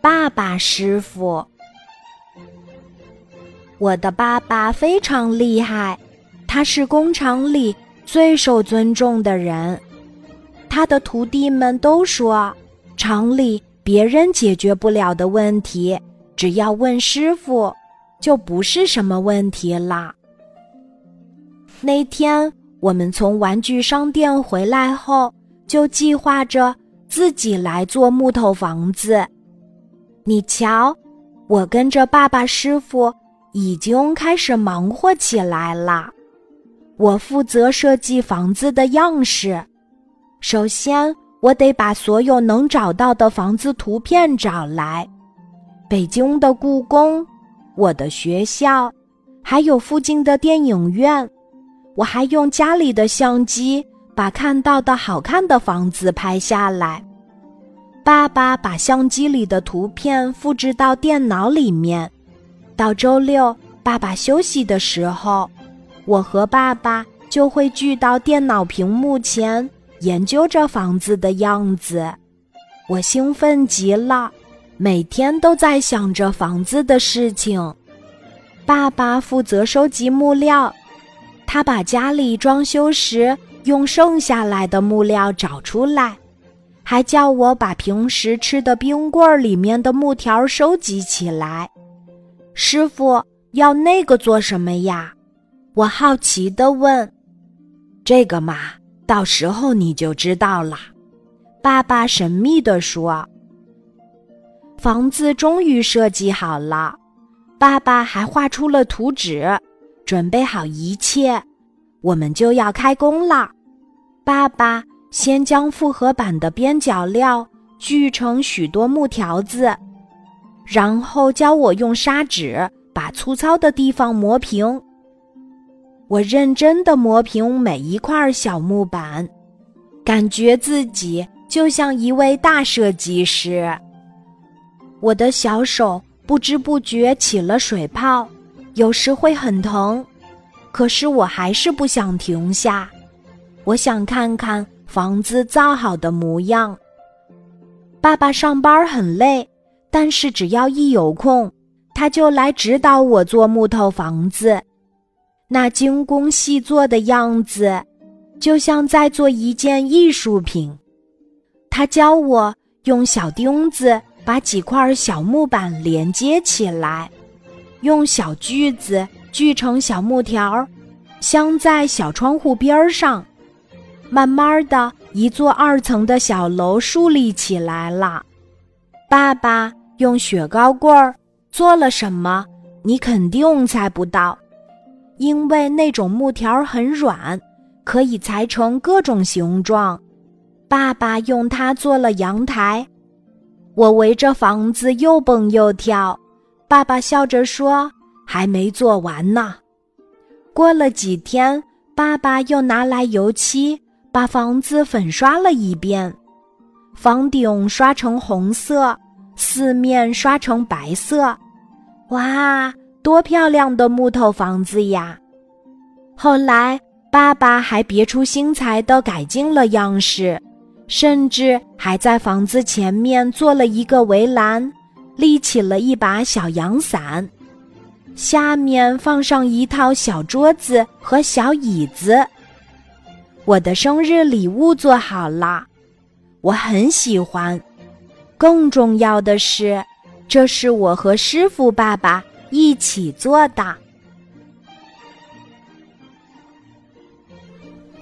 爸爸师傅。我的爸爸非常厉害，他是工厂里最受尊重的人。他的徒弟们都说，厂里别人解决不了的问题，只要问师傅，就不是什么问题啦。那天我们从玩具商店回来后，就计划着自己来做木头房子。你瞧，我跟着爸爸师傅。已经开始忙活起来了。我负责设计房子的样式。首先，我得把所有能找到的房子图片找来。北京的故宫，我的学校，还有附近的电影院。我还用家里的相机把看到的好看的房子拍下来。爸爸把相机里的图片复制到电脑里面。到周六，爸爸休息的时候，我和爸爸就会聚到电脑屏幕前，研究着房子的样子。我兴奋极了，每天都在想着房子的事情。爸爸负责收集木料，他把家里装修时用剩下来的木料找出来，还叫我把平时吃的冰棍里面的木条收集起来。师傅要那个做什么呀？我好奇地问。这个嘛，到时候你就知道了。爸爸神秘地说。房子终于设计好了，爸爸还画出了图纸，准备好一切，我们就要开工了。爸爸先将复合板的边角料锯成许多木条子。然后教我用砂纸把粗糙的地方磨平。我认真的磨平每一块小木板，感觉自己就像一位大设计师。我的小手不知不觉起了水泡，有时会很疼，可是我还是不想停下。我想看看房子造好的模样。爸爸上班很累。但是只要一有空，他就来指导我做木头房子，那精工细作的样子，就像在做一件艺术品。他教我用小钉子把几块小木板连接起来，用小锯子锯成小木条，镶在小窗户边上。慢慢的，一座二层的小楼树立起来了。爸爸。用雪糕棍儿做了什么？你肯定猜不到，因为那种木条很软，可以裁成各种形状。爸爸用它做了阳台，我围着房子又蹦又跳。爸爸笑着说：“还没做完呢。”过了几天，爸爸又拿来油漆，把房子粉刷了一遍，房顶刷成红色。四面刷成白色，哇，多漂亮的木头房子呀！后来，爸爸还别出心裁地改进了样式，甚至还在房子前面做了一个围栏，立起了一把小阳伞，下面放上一套小桌子和小椅子。我的生日礼物做好了，我很喜欢。更重要的是，这是我和师傅爸爸一起做的。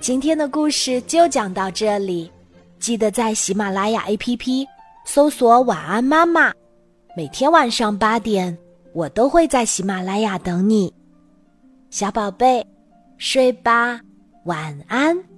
今天的故事就讲到这里，记得在喜马拉雅 APP 搜索“晚安妈妈”，每天晚上八点，我都会在喜马拉雅等你，小宝贝，睡吧，晚安。